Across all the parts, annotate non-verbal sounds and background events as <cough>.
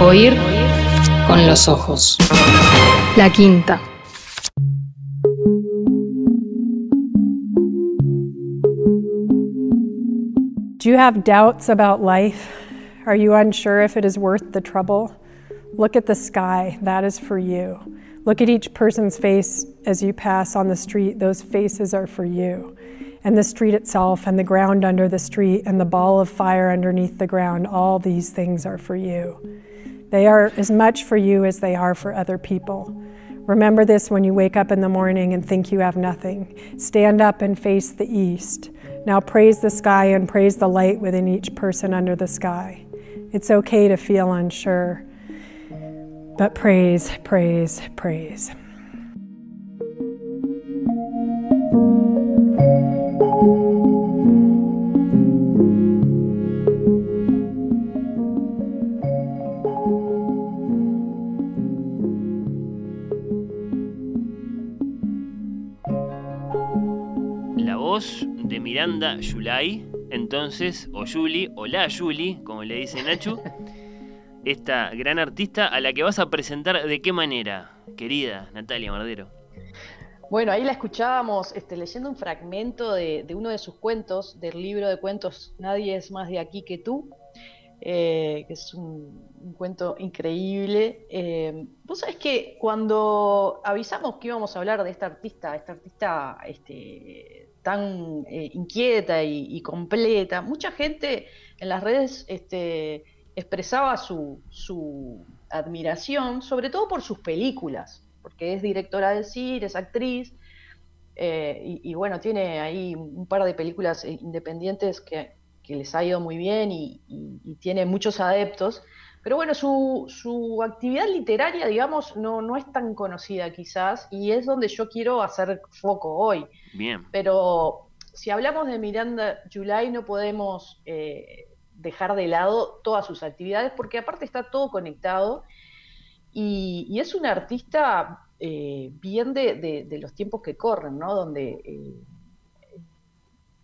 Oír con los ojos. La quinta. Do you have doubts about life? Are you unsure if it is worth the trouble? Look at the sky, that is for you. Look at each person's face as you pass on the street, those faces are for you. And the street itself, and the ground under the street, and the ball of fire underneath the ground, all these things are for you. They are as much for you as they are for other people. Remember this when you wake up in the morning and think you have nothing. Stand up and face the east. Now praise the sky and praise the light within each person under the sky. It's okay to feel unsure, but praise, praise, praise. Miranda Yulai, entonces, o Yuli, o la Yuli, como le dice Nachu, <laughs> esta gran artista a la que vas a presentar de qué manera, querida Natalia Mardero. Bueno, ahí la escuchábamos este, leyendo un fragmento de, de uno de sus cuentos, del libro de cuentos Nadie es más de aquí que tú, eh, que es un, un cuento increíble. Eh, Vos sabés que cuando avisamos que íbamos a hablar de esta artista, esta artista este, tan eh, inquieta y, completa, mucha gente en las redes este, expresaba su, su admiración, sobre todo por sus películas, porque es directora de cine, es actriz, eh, y, bueno, tiene ahí un par de películas independientes que, les ha ido muy bien y tiene muchos adeptos. Pero bueno, su, su, actividad literaria, digamos, no, no es tan conocida quizás, y es donde yo quiero hacer foco hoy. Bien. Pero si hablamos de Miranda July, no podemos eh, dejar de lado todas sus actividades, porque aparte está todo conectado, y, y es una artista eh, bien de, de, de, los tiempos que corren, ¿no? Donde eh,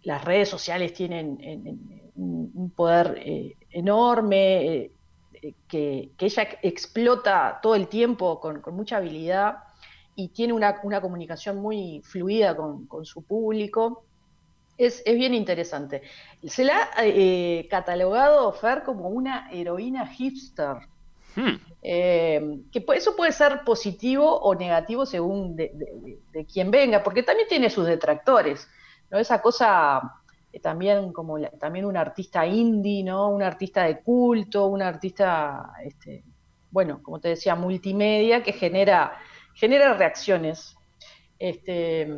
las redes sociales tienen en, en, un poder eh, enorme, que, que, ella explota todo el tiempo con, con mucha habilidad y tiene una, una comunicación muy fluida con, con su público. Es, es, bien interesante. Se la ha eh, catalogado Fer como una heroína hipster. Hmm. Eh, que eso puede ser positivo o negativo según de, de, de, quién venga, porque también tiene sus detractores. ¿no? Esa cosa eh, también como la, también un artista indie, ¿no? Un artista de culto, un artista, este, bueno, como te decía, multimedia que genera, genera reacciones. Este,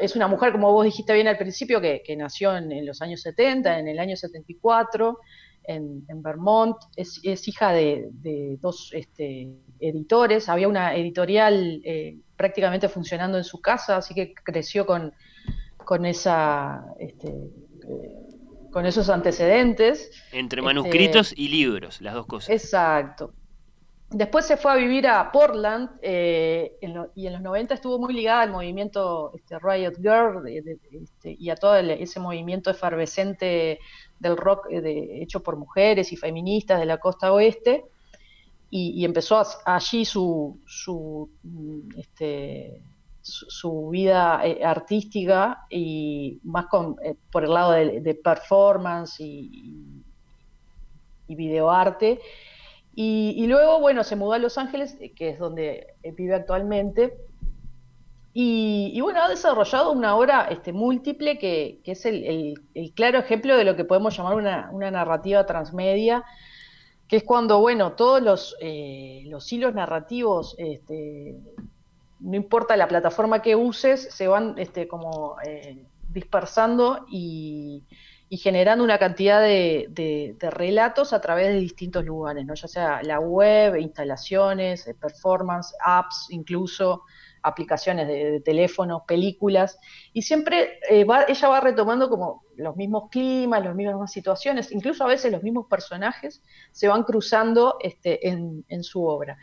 es una mujer, como vos dijiste bien al principio, que, nació en, los años 70, en el año 74, en, Vermont. Es, hija de, dos este, editores. Había una editorial eh, prácticamente funcionando en su casa, así que creció con, con esa con esos antecedentes. Entre manuscritos este, y libros, las dos cosas. Exacto. Después se fue a vivir a Portland eh, en lo, y en los 90 estuvo muy ligada al movimiento este, Riot Girl de, de, este, y a todo el, ese movimiento efervescente del rock eh, de, hecho por mujeres y feministas de la costa oeste. Y, y empezó a, allí su, su este, su, vida eh, artística y más eh, por el lado de, performance y, videoarte. Y, luego, bueno, se mudó a Los Ángeles, eh, que es donde vive actualmente. Y, bueno, ha desarrollado una obra este, múltiple que, es el, claro ejemplo de lo que podemos llamar una, narrativa transmedia, que es cuando, bueno, todos los, los hilos narrativos este, no importa la plataforma que uses, se van este, como eh, dispersando y, y, generando una cantidad de, relatos a través de distintos lugares, ¿no? ya sea la web, instalaciones, eh, performance, apps, incluso aplicaciones de, de teléfono, películas, y siempre eh, va, ella va retomando como los mismos climas, las mismas situaciones, incluso a veces los mismos personajes se van cruzando este, en su obra.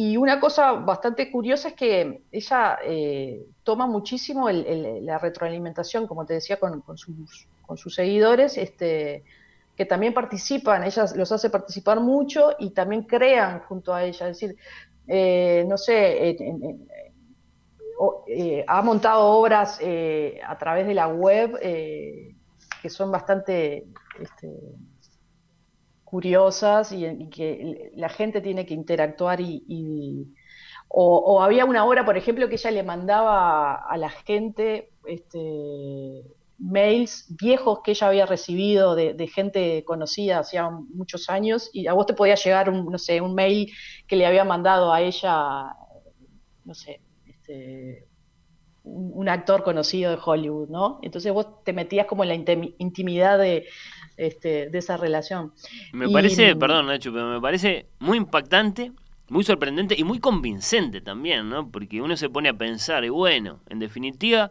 Y una cosa bastante curiosa es que ella eh, toma muchísimo el, la retroalimentación, como te decía, con, con, sus, con sus, seguidores, este, que también participan, ella los hace participar mucho y también crean junto a ella, es decir, eh, no sé, eh, ha montado obras eh, a través de la web que son bastante este, curiosas y, que la gente tiene que interactuar y, o, había una obra, por ejemplo, que ella le mandaba a la gente este, mails viejos que ella había recibido de, gente conocida hacía muchos años y a vos te podía llegar un, no sé, un mail que le había mandado a ella, no sé, este, un, actor conocido de Hollywood, ¿no? Entonces vos te metías como en la intimidad de, este, de esa relación. Me parece, perdón Nacho, pero me parece muy impactante, muy sorprendente y muy convincente también, ¿no? Porque uno se pone a pensar, y bueno, en definitiva,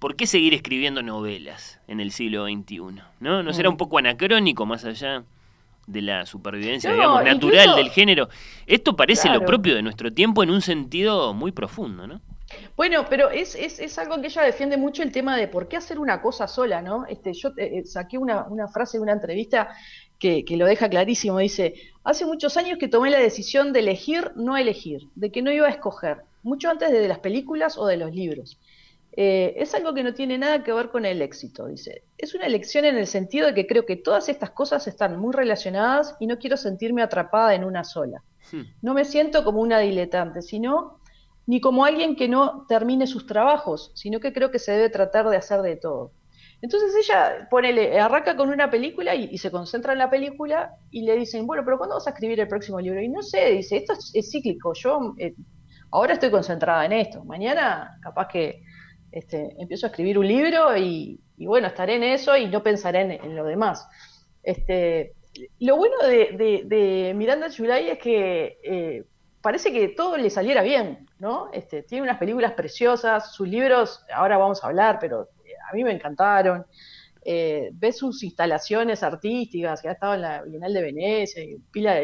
¿por qué seguir escribiendo novelas en el siglo XXI? ¿No, ¿No será mm. un poco anacrónico más allá de la supervivencia, digamos, natural del género? Esto parece lo propio de nuestro tiempo en un sentido muy profundo, ¿no? Bueno, pero es, es, es, algo que ella defiende mucho el tema de por qué hacer una cosa sola, ¿no? Este, yo eh, saqué una, una, frase de una entrevista que, que, lo deja clarísimo. Dice, hace muchos años que tomé la decisión de elegir, no elegir, de que no iba a escoger, mucho antes de las películas o de los libros. Eh, es algo que no tiene nada que ver con el éxito, dice. Es una elección en el sentido de que creo que todas estas cosas están muy relacionadas y no quiero sentirme atrapada en una sola. Hmm. No me siento como una diletante, sino ni como alguien que no termine sus trabajos, sino que creo que se debe tratar de hacer de todo. Entonces ella ponele, arranca con una película y, se concentra en la película y le dicen, bueno, pero ¿cuándo vas a escribir el próximo libro? Y no sé, dice, esto es, cíclico, yo eh, ahora estoy concentrada en esto, mañana capaz que este, empiezo a escribir un libro y, bueno, estaré en eso y no pensaré en, lo demás. Este, lo bueno de, Miranda July es que eh, parece que todo le saliera bien, ¿no? Este, tiene unas películas preciosas, sus libros, ahora vamos a hablar, pero eh, a mí me encantaron. Eh, ves sus instalaciones artísticas, que ha estado en la Bienal de Venecia, y pila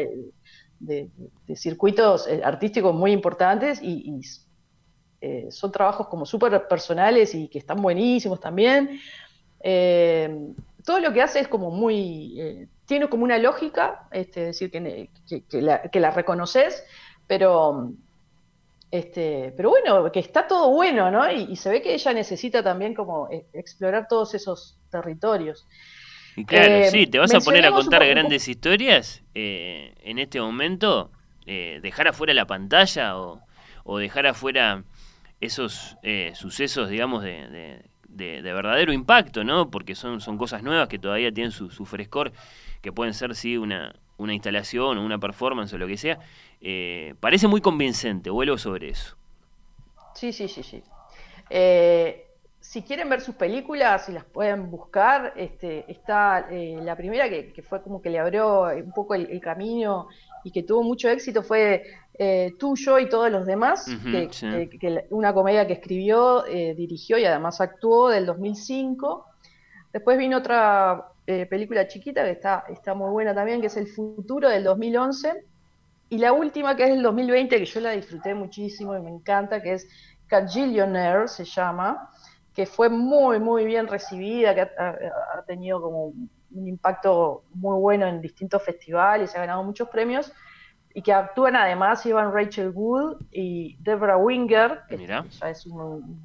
de, circuitos eh, artísticos muy importantes y, son trabajos como súper personales y que están buenísimos también. todo lo que hace es como muy, tiene como una lógica, este, es decir, que, la, que la reconoces, pero, este, pero bueno, que está todo bueno, ¿no? Y, se ve que ella necesita también como e, explorar todos esos territorios. Y claro, eh, sí, te vas a poner a contar grandes historias eh, en este momento, eh, dejar afuera la pantalla o, o dejar afuera esos sucesos, digamos, de, de, verdadero impacto, ¿no? Porque son, son cosas nuevas que todavía tienen su, su frescor, que pueden ser, sí, una, una instalación o una performance o lo que sea, eh, parece muy convincente. Vuelvo sobre eso. Sí, sí, sí, sí. Eh, si quieren ver sus películas, si las pueden buscar, este, está eh, la primera que, fue como que le abrió un poco el, camino y que tuvo mucho éxito fue Tuyo y todos los demás, que, una comedia que escribió, dirigió y además actuó del 2005. Después vino otra eh, película chiquita que está, está muy buena también, que es El Futuro del 2011. Y la última, que es el 2020, que yo la disfruté muchísimo y me encanta, que es Cajillionaire, se llama, que fue muy, muy bien recibida, que ha, tenido como un impacto muy bueno en distintos festivales, ha ganado muchos premios, y que actúan además Ivan Rachel Wood y Deborah Winger, que ya es un,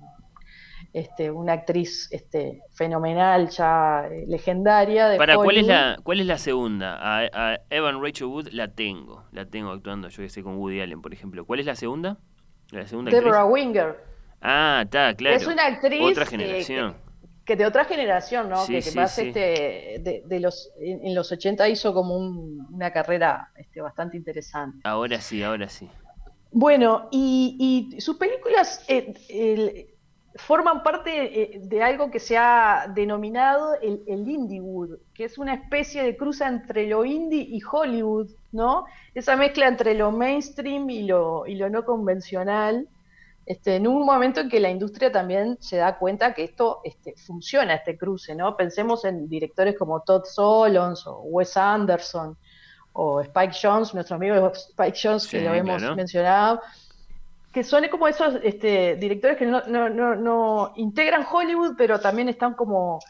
este, una actriz este, fenomenal, ya eh, legendaria. Para, ¿cuál es, la, ¿cuál es la segunda? A, Evan Rachel Wood la tengo, la tengo actuando, yo que sé, con Woody Allen, por ejemplo. ¿Cuál es la segunda? La segunda Deborah Winger. Ah, está, claro. Es una actriz. Otra generación. Que, de otra generación, ¿no? que, más este, de, los, en, los 80 hizo como una carrera este, bastante interesante. Ahora sí, ahora sí. Bueno, y, sus películas, eh, el, forman parte eh, de algo que se ha denominado el, el Indiewood, que es una especie de cruza entre lo indie y Hollywood, ¿no? Esa mezcla entre lo mainstream y lo, y lo no convencional, este, en un momento en que la industria también se da cuenta que esto este, funciona, este cruce, ¿no? Pensemos en directores como Todd Solons o Wes Anderson o Spike Jones, nuestro amigo Spike Jones, que lo hemos mencionado que son como esos este, directores que no, no, no, integran Hollywood, pero también están como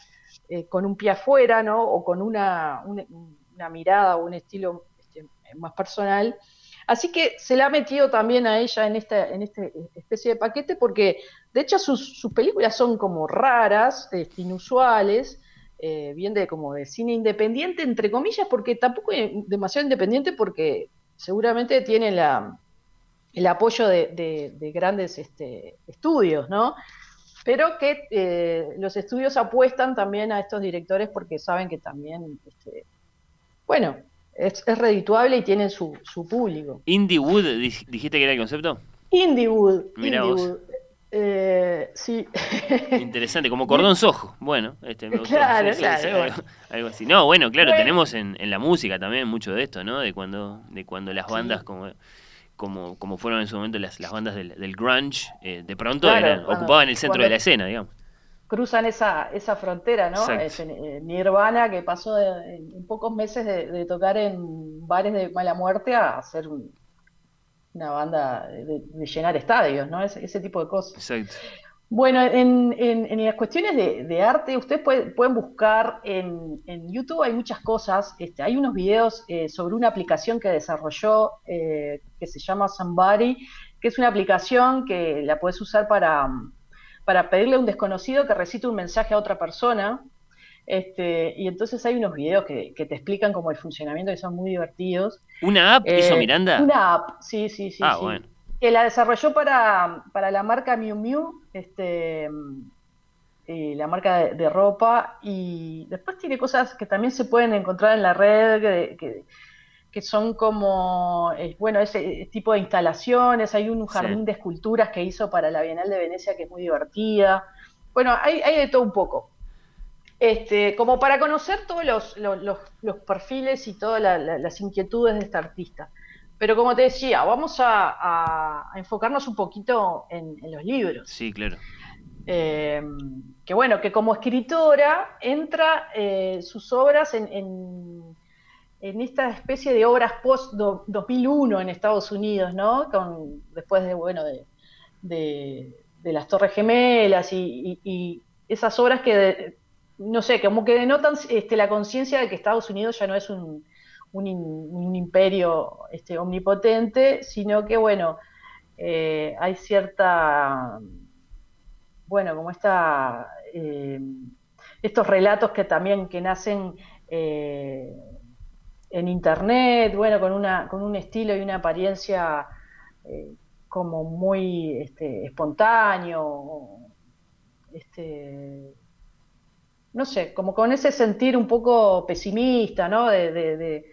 eh, con un pie afuera, ¿no? O con una, una, mirada o un estilo este, más personal. Así que se le ha metido también a ella en esta, en este especie de paquete porque, de hecho, sus, películas son como raras, este, inusuales, eh, bien de como de cine independiente, entre comillas, porque tampoco es demasiado independiente porque seguramente tiene la, el apoyo de, grandes este, estudios, ¿no? Pero que eh, los estudios apuestan también a estos directores porque saben que también, este, bueno, es, redituable y tienen su, su público. ¿Indie Wood dijiste que era el concepto? Indie Wood. Mira vos. Eh, sí. <laughs> Interesante, como cordón sojo. Bueno, este, me Claro, claro. Algo, así. No, bueno, claro, tenemos en, en, la música también mucho de esto, ¿no? De cuando, de cuando las bandas como, como, como fueron en su momento las, las bandas del, del grunge, eh, de pronto ocupaban el centro de la escena, digamos cruzan esa, esa frontera, ¿no? Eh, Nirvana, que pasó en pocos meses de, tocar en bares de mala muerte a ser una banda de, llenar estadios, ¿no? Ese, tipo de cosas. Exacto. Bueno, en, en, las cuestiones de, arte, ustedes pueden buscar en, YouTube, hay muchas cosas. Este, hay unos videos eh, sobre una aplicación que desarrolló eh, que se llama Somebody, que es una aplicación que la puedes usar para para pedirle a un desconocido que recite un mensaje a otra persona. Este, y entonces hay unos videos que, te explican como el funcionamiento y son muy divertidos. ¿Una app hizo eh, Miranda? Una app, sí, sí, sí. Ah, bueno. Que la desarrolló para, para la marca Miu Miu, este, eh, la marca de, ropa, y después tiene cosas que también se pueden encontrar en la red, que, que son como, eh, bueno, ese tipo de instalaciones, hay un jardín de esculturas que hizo para la Bienal de Venecia que es muy divertida. Bueno, hay, de todo un poco. Este, como para conocer todos los, los, perfiles y todas las inquietudes de esta artista. Pero como te decía, vamos a, enfocarnos un poquito en, los libros. Sí, claro. Eh, que bueno, que como escritora entra eh, sus obras en en esta especie de obras post 2001 en Estados Unidos, ¿no? Con, después de, bueno, de, las Torres Gemelas y, esas obras que, no sé, como que denotan este, la conciencia de que Estados Unidos ya no es un, un, imperio este, omnipotente, sino que, bueno, eh, hay cierta, bueno, como esta, eh, estos relatos que también que nacen... Eh, en internet, bueno, con, una, con un estilo y una apariencia como muy este, espontáneo, este, no sé, como con ese sentir un poco pesimista, ¿no? De,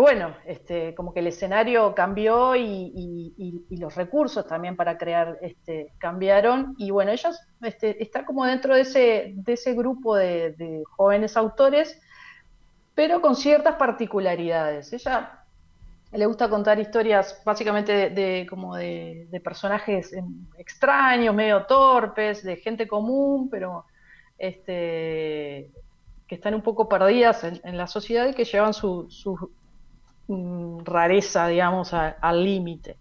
bueno, este, como que el escenario cambió y, los recursos también para crear este, cambiaron. Y bueno, ella este, está como dentro de ese, de ese grupo de jóvenes autores pero con ciertas particularidades. Ella le gusta contar historias básicamente de, como de, personajes extraños, medio torpes, de gente común, pero este, que están un poco perdidas en, la sociedad y que llevan su, mm, rareza, digamos, al límite.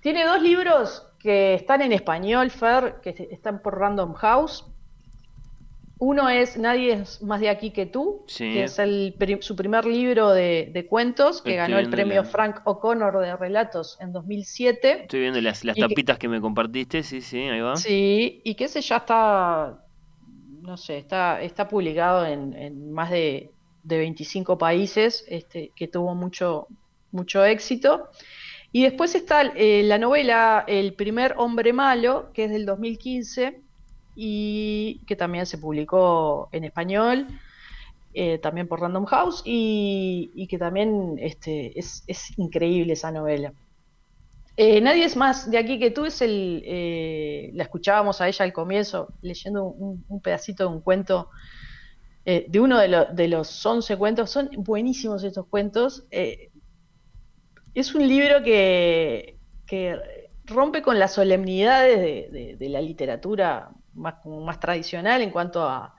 Tiene dos libros que están en español, Fer, que están por Random House. Uno es Nadie es más de aquí que tú, que es el, su primer libro de, cuentos, que ganó el premio Frank O'Connor de relatos en 2007. Estoy viendo las, tapitas que, me compartiste, sí, sí, ahí va. Sí, y que ese ya está, no sé, está, está publicado en, más de, 25 países, este, que tuvo mucho, mucho éxito. Y después está eh, la novela El primer hombre malo, que es del 2015 y que también se publicó en español, eh, también por Random House, y, que también este, es, increíble esa novela. Eh, Nadie es más de aquí que tú, es el, la escuchábamos a ella al comienzo, leyendo un, pedacito de un cuento, de uno de, los 11 cuentos, son buenísimos estos cuentos. es un libro que, rompe con las solemnidades de la literatura más, más tradicional en cuanto a,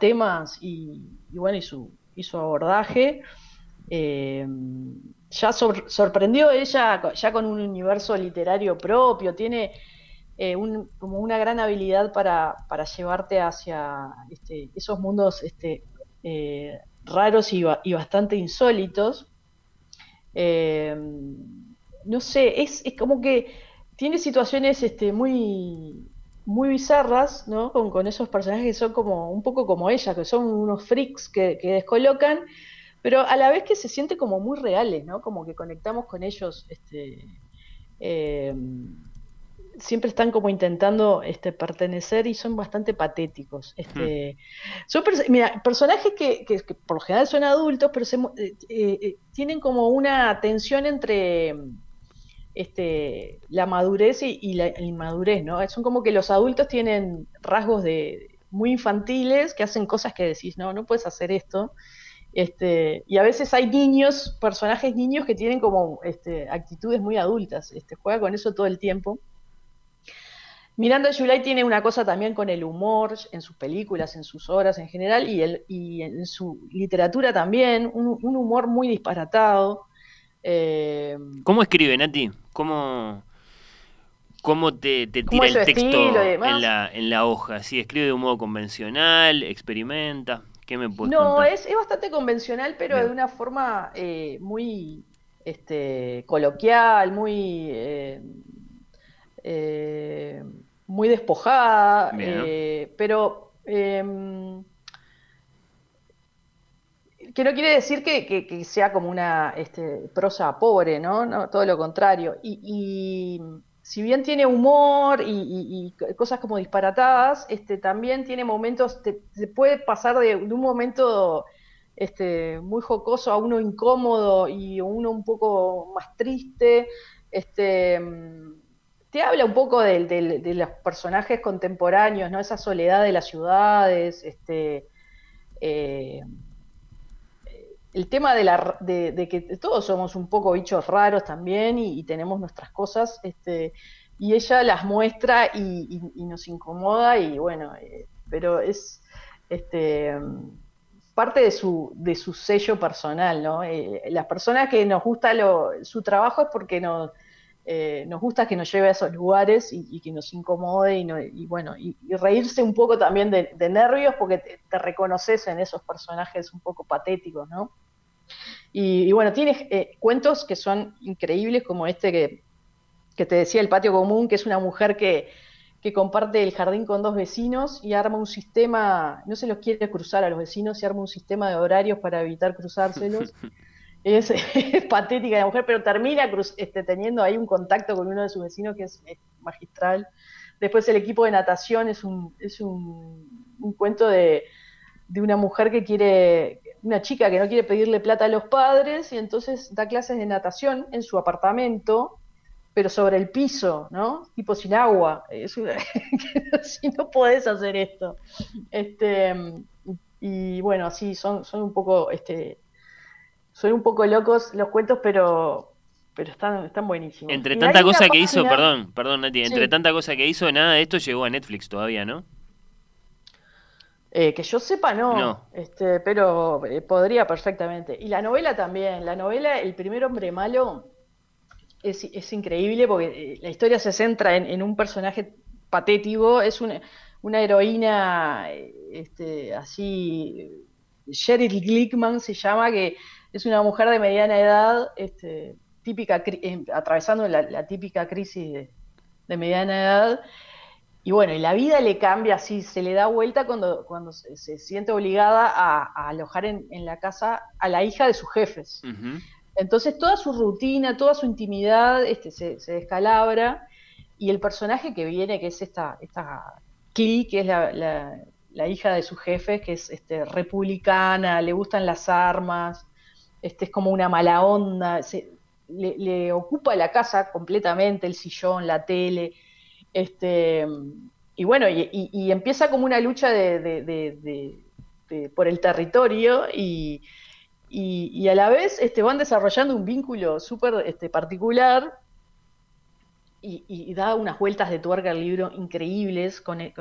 temas y, bueno, y su, y su abordaje. Eh, ya sorprendió ella ya con un universo literario propio, tiene, eh, como una gran habilidad para, llevarte hacia este, esos mundos este, eh, raros y, bastante insólitos. Eh, no sé, es, como que tiene situaciones este, muy, muy bizarras, ¿no? Con, esos personajes que son como un poco como ella, que son unos freaks que, descolocan, pero a la vez que se siente como muy reales, ¿no? Como que conectamos con ellos, siempre están como intentando este, pertenecer y son bastante patéticos. Este, hmm. Son mira, personajes que, por lo general son adultos, pero eh, eh, eh, tienen como una tensión entre este, la madurez y, la inmadurez, ¿no? Son como que los adultos tienen rasgos de muy infantiles que hacen cosas que decís, no, no puedes hacer esto. Este, y a veces hay niños, personajes niños que tienen como este, actitudes muy adultas. Este, juega con eso todo el tiempo. Miranda July tiene una cosa también con el humor en sus películas, en sus obras en general y, el, y en su literatura también, un, humor muy disparatado. Eh, ¿Cómo escribe, Nati? ¿Cómo, cómo te, tira el texto en la, en la hoja? ¿Sí, ¿Escribe de un modo convencional? ¿Experimenta? ¿Qué me puedes No, Es, es bastante convencional, pero de una forma eh, muy este, coloquial, muy... Eh, eh, muy despojada, eh, pero em, que no quiere decir que, sea como una este, prosa pobre, ¿no? Todo lo contrario. Y, si bien tiene humor y, cosas como disparatadas, este, también tiene momentos, se puede pasar de, un momento este, muy jocoso a uno incómodo y uno un poco más triste. Este, te habla un poco de, los personajes contemporáneos, ¿no? Esa soledad de las ciudades, este, eh, el tema de, la, de, que todos somos un poco bichos raros también y, tenemos nuestras cosas, este, y ella las muestra y, nos incomoda y bueno, eh, pero es este, parte de su, de su sello personal, ¿no? Eh, las personas que nos gusta su trabajo es porque nos eh, nos gusta que nos lleve a esos lugares y, que nos incomode y, bueno, y, reírse un poco también de, nervios porque te, reconoces en esos personajes un poco patéticos, ¿no? Y, bueno, tienes eh, cuentos que son increíbles como este que, te decía el patio común, que es una mujer que, que comparte el jardín con dos vecinos y arma un sistema, no se los quiere cruzar a los vecinos y arma un sistema de horarios para evitar cruzárselos. <laughs> <laughs> es, patética la mujer, pero termina este, teniendo ahí un contacto con uno de sus vecinos que es, magistral. Después el equipo de natación es un, es un, cuento de, una mujer que quiere, una chica que no quiere pedirle plata a los padres y entonces da clases de natación en su apartamento, pero sobre el piso, ¿no? Tipo sin agua. Es <laughs> si no podés hacer esto. Este, y bueno, así son, son un poco este, son un poco locos los cuentos, pero pero están, están buenísimos. Entre tanta cosa que hizo, perdón, perdón Nati, entre tanta cosa que hizo, nada de esto llegó a Netflix todavía, ¿no? Eh, que yo sepa, no. Este, pero eh, podría perfectamente. Y la novela también. La novela, El primer hombre malo, es, es increíble porque eh, la historia se centra en, un personaje patético. Es una, una heroína este, así. Sheryl Glickman se llama, que es una mujer de mediana edad, este, típica, eh, atravesando la, típica crisis de, mediana edad. Y bueno, y la vida le cambia así, se le da vuelta cuando, cuando se, siente obligada a, alojar en, la casa a la hija de sus jefes. Entonces toda su rutina, toda su intimidad este, se, descalabra y el personaje que viene, que es esta, esta que es la, hija de sus jefes, que es este, republicana, le gustan las armas, este es como una mala onda, le, ocupa la casa completamente, el sillón, la tele, este, y bueno, y, empieza como una lucha de, por el territorio y, a la vez este, van desarrollando un vínculo súper este, particular y, da unas vueltas de tuerca al libro increíbles. Con el,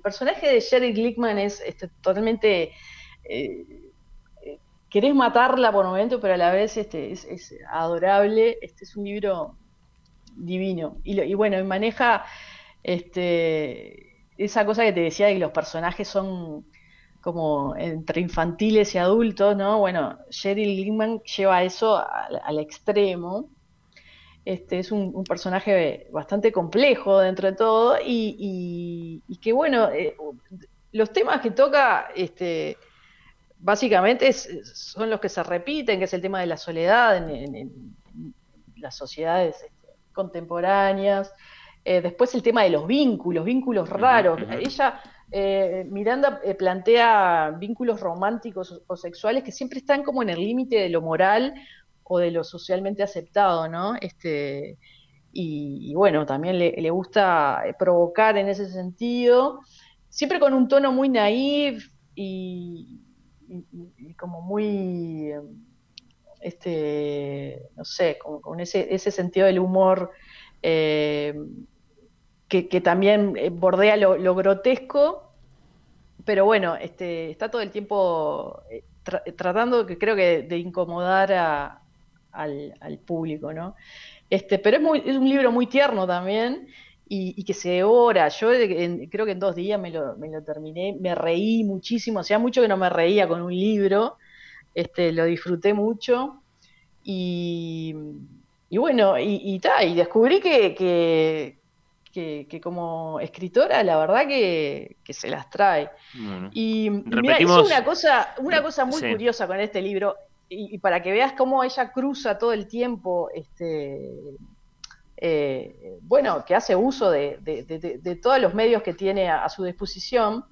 personaje de Sherry Glickman es este, totalmente eh, querés matarla por momento, pero a la vez este, es, adorable. Este es un libro divino. Y, bueno, maneja Este, esa cosa que te decía de que los personajes son como entre infantiles y adultos, ¿no? Bueno, Sheryl Lindman lleva eso al, extremo. Este, es un, personaje bastante complejo dentro de todo y, que, bueno, eh, los temas que toca, este, básicamente son los que se repiten, que es el tema de la soledad en, las sociedades este, contemporáneas. Eh, después el tema de los vínculos, vínculos raros. Ella eh, Miranda eh, plantea vínculos románticos o, sexuales que siempre están como en el límite de lo moral o de lo socialmente aceptado, ¿no? Este, y, bueno, también le, gusta eh, provocar en ese sentido, siempre con un tono muy naif y, como muy, este, no sé, con, ese, sentido del humor que, también eh, bordea lo, grotesco, pero bueno, este, está todo el tiempo eh, tratando, que creo que de incomodar al, público, ¿no? Este, pero es, un libro muy tierno también y, que se devora. Yo creo que en dos días me lo, terminé, me reí muchísimo, hacía mucho que no me reía con un libro, este, lo disfruté mucho y, bueno, y, y descubrí que, que, como escritora, la verdad que, se las trae. y repetimos... una cosa, una cosa muy curiosa con este libro, y, para que veas cómo ella cruza todo el tiempo, este, eh, bueno, que hace uso de, todos los medios que tiene a, su disposición,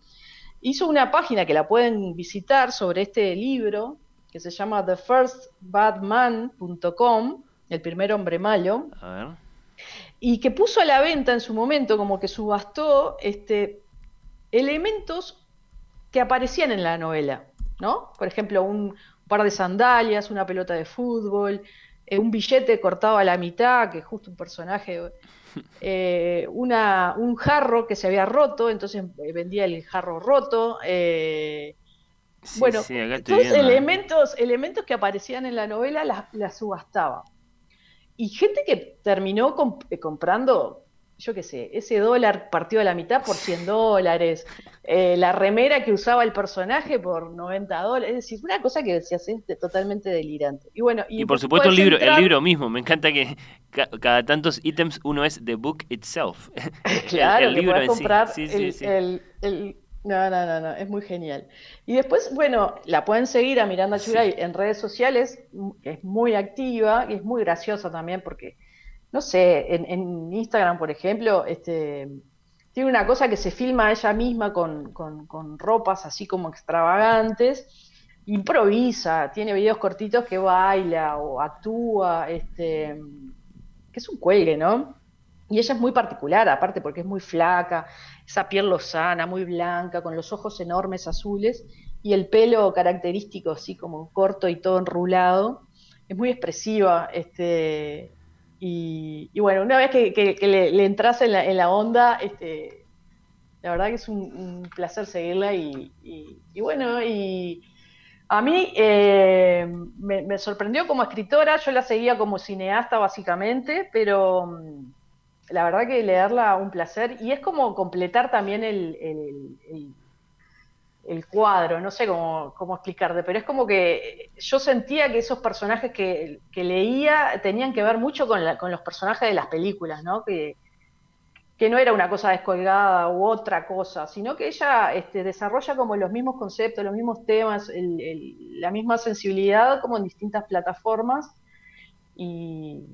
hizo una página que la pueden visitar sobre este libro, que se llama thefirstbadman.com, el primer hombre malo. A ver y que puso a la venta en su momento, como que subastó este, elementos que aparecían en la novela, ¿no? Por ejemplo, un par de sandalias, una pelota de fútbol, un billete cortado a la mitad, que es justo un personaje, eh, una, un jarro que se había roto, entonces eh, vendía el jarro roto. bueno, elementos, elementos que aparecían en la novela las la subastaba y gente que terminó eh, comprando, yo qué sé, ese dólar partido a la mitad por 100 dólares, eh, la remera que usaba el personaje por 90 dólares, es decir, una cosa que se hace totalmente delirante. Y bueno, y, por supuesto el libro, el libro mismo, me encanta que cada tantos ítems uno es the book itself. <laughs> <laughs> claro, el, libro comprar el, no, no, no, no, es muy genial. Y después, bueno, la pueden seguir a Miranda Churay en redes sociales, es muy activa y es muy graciosa también porque, no sé, en, Instagram, por ejemplo, este, tiene una cosa que se filma ella misma con, con, ropas así como extravagantes, improvisa, tiene videos cortitos que baila o actúa, este, que es un cuelgue, ¿no? Y ella es muy particular, aparte porque es muy flaca, esa piel lozana, muy blanca, con los ojos enormes azules y el pelo característico, así como corto y todo enrulado. Es muy expresiva. Este, y, bueno, una vez que, le, entras en la, onda, este, la verdad que es un, placer seguirla y, bueno, y a mí eh, me, sorprendió como escritora, yo la seguía como cineasta básicamente, pero la verdad que leerla un placer y es como completar también el, cuadro, no sé cómo, cómo, explicarte, pero es como que yo sentía que esos personajes que, leía tenían que ver mucho con, con, los personajes de las películas, ¿no? Que, que no era una cosa descolgada u otra cosa, sino que ella este, desarrolla como los mismos conceptos, los mismos temas, la misma sensibilidad como en distintas plataformas y,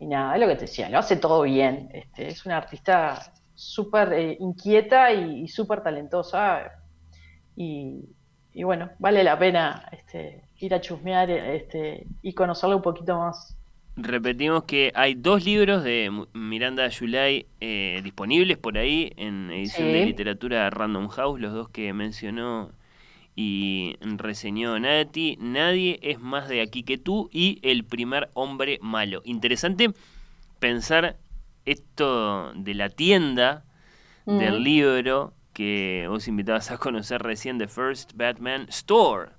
y nada, es lo que te decía, lo hace todo bien. Este, es una artista súper eh, inquieta y, súper talentosa. Y, bueno, vale la pena este, ir a chusmear este, y conocerla un poquito más. Repetimos que hay dos libros de Miranda Yulay eh, disponibles por ahí en edición de literatura Random House, los dos que mencionó y reseñó Nati, Nadie es más de aquí que tú y El primer hombre malo. Interesante pensar esto de la tienda del libro que vos invitabas a conocer recién, The First Batman Store.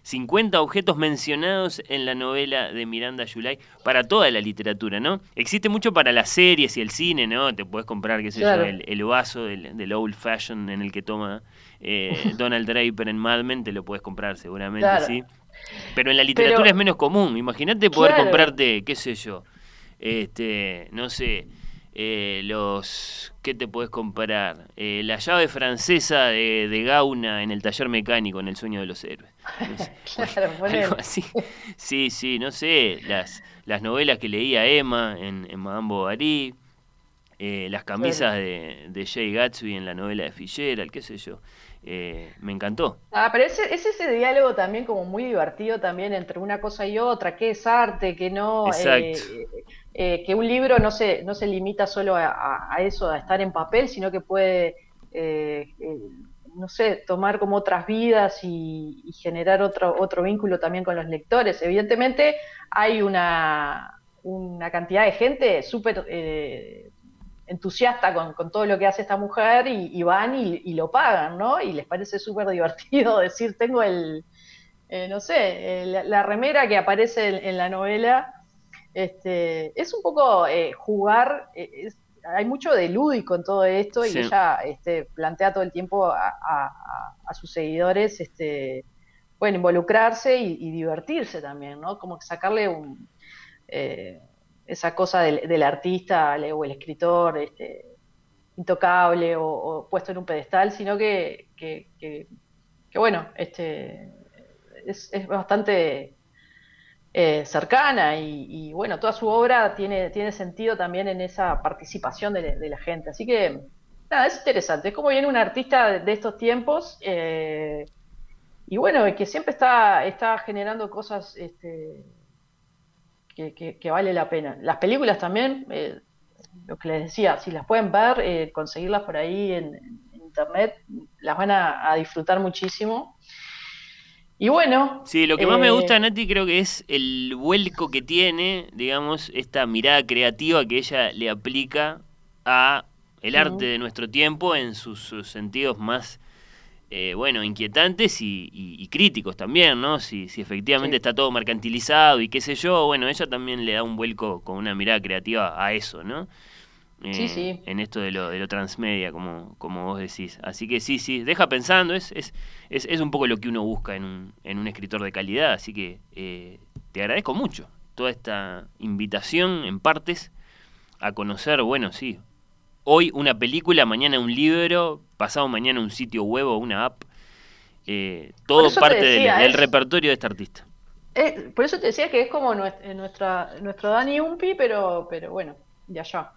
50 objetos mencionados en la novela de Miranda July para toda la literatura, ¿no? Existe mucho para las series y el cine, ¿no? Te puedes comprar, qué sé yo, el, vaso del, old fashion en el que toma eh, <laughs> Donald Draper en Mad Men, te lo puedes comprar seguramente, sí. Pero en la literatura es menos común. Imagínate poder comprarte, qué sé yo, este, no sé, eh, los ¿qué te puedes comparar? Eh, la llave francesa de, Gauna en el taller mecánico en El sueño de los héroes. <laughs> algo así. Sí, sí, no sé, las, las novelas que leía Emma en, en Madame Bovary, eh, las camisas de, de Jay Gatsby en la novela de Fitzgerald, qué sé yo. me encantó. Ah, pero ese, es ese diálogo también como muy divertido también entre una cosa y otra, qué es arte, qué no. Exacto. Eh, que un libro no se, no se limita solo a, eso, a estar en papel, sino que puede, eh, eh, no sé, tomar como otras vidas y, generar otro, otro vínculo también con los lectores. Evidentemente hay una, una cantidad de gente súper entusiasta con, todo lo que hace esta mujer y, van y, lo pagan, ¿no? Y les parece súper divertido <laughs> decir, tengo el, no sé, la, remera que aparece en la novela este, es un poco eh, jugar, eh, hay mucho de lúdico en todo esto y ella este, plantea todo el tiempo a, sus seguidores, este, pueden involucrarse y, divertirse también, ¿no? Como sacarle un, eh, esa cosa del, artista o el escritor este, intocable o, puesto en un pedestal, sino que, que, bueno, este, es, bastante eh, cercana y, bueno, toda su obra tiene, tiene sentido también en esa participación de, la gente. Así que, nada, es interesante. Es como viene un artista de, estos tiempos eh, y bueno, que siempre está, está generando cosas este, que, vale la pena. Las películas también, eh, lo que les decía, si las pueden ver, conseguirlas por ahí en, internet, las van a disfrutar muchísimo. Y bueno. Sí, lo que más me gusta, eh, Nati, creo que es el vuelco que tiene, digamos, esta mirada creativa que ella le aplica a el arte de nuestro tiempo en sus, sentidos más, eh, bueno, inquietantes y, críticos también, ¿no? Si, si efectivamente está todo mercantilizado y qué sé yo, bueno, ella también le da un vuelco con una mirada creativa a eso, ¿no? Eh, en esto de lo, de lo transmedia, como, como vos decís. Así que sí, sí, deja pensando, es, es, es, un poco lo que uno busca en un, en un escritor de calidad, así que eh, te agradezco mucho toda esta invitación en partes a conocer, bueno, sí, hoy una película, mañana un libro, pasado mañana un sitio web o una app, eh, todo parte del, repertorio de este artista. por eso te decía que es como nuestra, nuestro Dani Umpi, pero, pero bueno, de allá.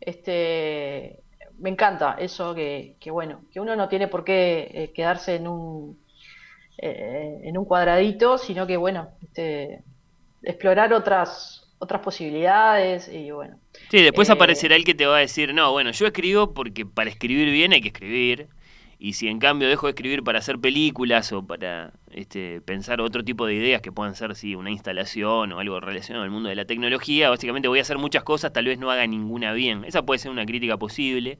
Este, me encanta eso que, bueno, que uno no tiene por qué eh, quedarse en un, eh, en un cuadradito, sino que bueno, este, explorar otras, otras posibilidades y bueno. Sí, después eh, aparecerá el que te va a decir, no, bueno, yo escribo porque para escribir bien hay que escribir, y si en cambio dejo de escribir para hacer películas o para este, pensar otro tipo de ideas que puedan ser sí, una instalación o algo relacionado al mundo de la tecnología, básicamente voy a hacer muchas cosas, tal vez no haga ninguna bien. Esa puede ser una crítica posible.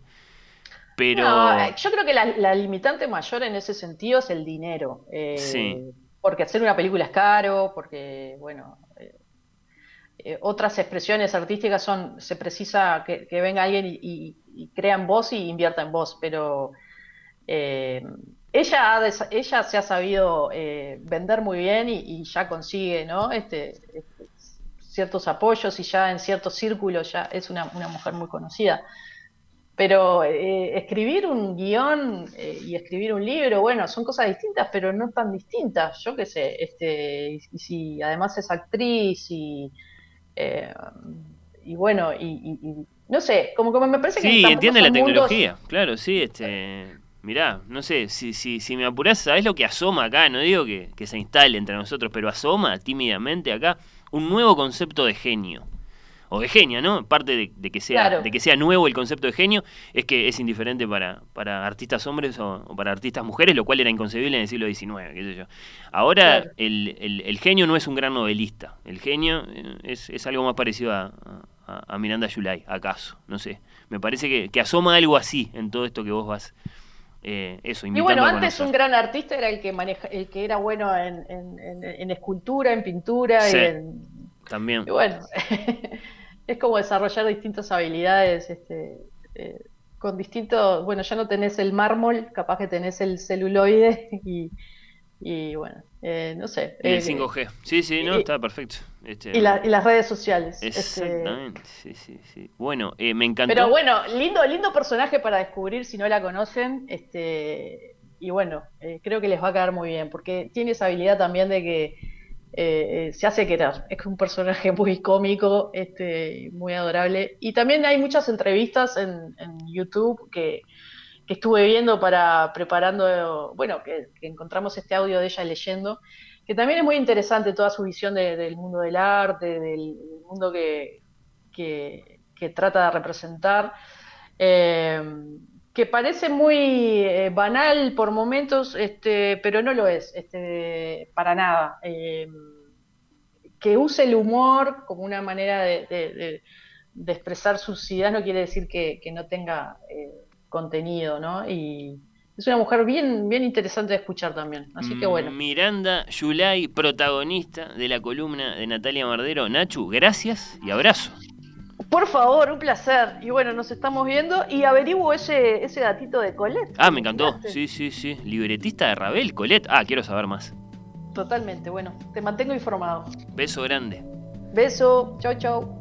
Pero... Eh, yo creo que la, limitante mayor en ese sentido es el dinero. Eh, sí. Porque hacer una película es caro, porque, bueno, eh, otras expresiones artísticas son, se precisa que, venga alguien y, y, y, crea en voz y invierta en voz, pero eh, ella, ella se ha sabido eh, vender muy bien y, ya consigue ¿no? este, este, ciertos apoyos y ya en ciertos círculos ya es una, mujer muy conocida. Pero escribir un guion y escribir un libro, bueno, son cosas distintas, pero no tan distintas. Yo qué sé, este, y, si además es actriz y, y bueno, y, no sé, como me parece que... Sí, entiende la tecnología, claro, sí, este Mirá, no sé, si, si, si me apurás, ¿sabés lo que asoma acá? No digo que, se instale entre nosotros, pero asoma tímidamente acá un nuevo concepto de genio. O de genia, ¿no? Parte de, que, sea, de que sea nuevo el concepto de genio es que es indiferente para, para artistas hombres o, para artistas mujeres, lo cual era inconcebible en el siglo XIX, qué sé yo. Ahora el, genio no es un gran novelista. El genio eh, es, algo más parecido a, a, Miranda July, acaso. No sé. Me parece que, que asoma algo así en todo esto que vos vas eh, eso, Y bueno, antes un gran artista era el que maneja, el que era bueno en, escultura, en pintura y en... También. Y bueno, <laughs> es como desarrollar distintas habilidades, este, eh, con distintos, bueno, ya no tenés el mármol, capaz que tenés el celuloide <laughs> y, bueno, eh, no sé. el 5G, sí, sí, no, está perfecto. Este, y, las redes sociales. Este, Exactamente, sí, sí, sí. Bueno, eh, me encantó. Pero bueno, lindo, lindo personaje para descubrir si no la conocen. Este, y bueno, eh, creo que les va a quedar muy bien, porque tiene esa habilidad también de que eh, se hace querer. Es un personaje <laughs> muy cómico, este, muy adorable. Y también hay muchas entrevistas en, YouTube que, estuve viendo para preparando, bueno, que encontramos este audio de ella leyendo que también es muy interesante toda su visión del mundo del arte, del, mundo que, trata de representar, eh, que parece muy eh, banal por momentos, este, pero no lo es, este, para nada. Eh, que use el humor como una manera de, expresar sus ideas no quiere decir que, no tenga contenido, ¿no? Y, es una mujer bien, bien interesante de escuchar también. Así que bueno. Miranda Yulay, protagonista de la columna de Natalia Mardero. Nachu, gracias y abrazo. Por favor, un placer. Y bueno, nos estamos viendo y averiguo ese, ese datito de Colette. Ah, me encantó. Sí, sí, sí. Libretista de Rabel, Colette. Ah, quiero saber más. Totalmente. Bueno, te mantengo informado. Beso grande. Beso. Chau, chau.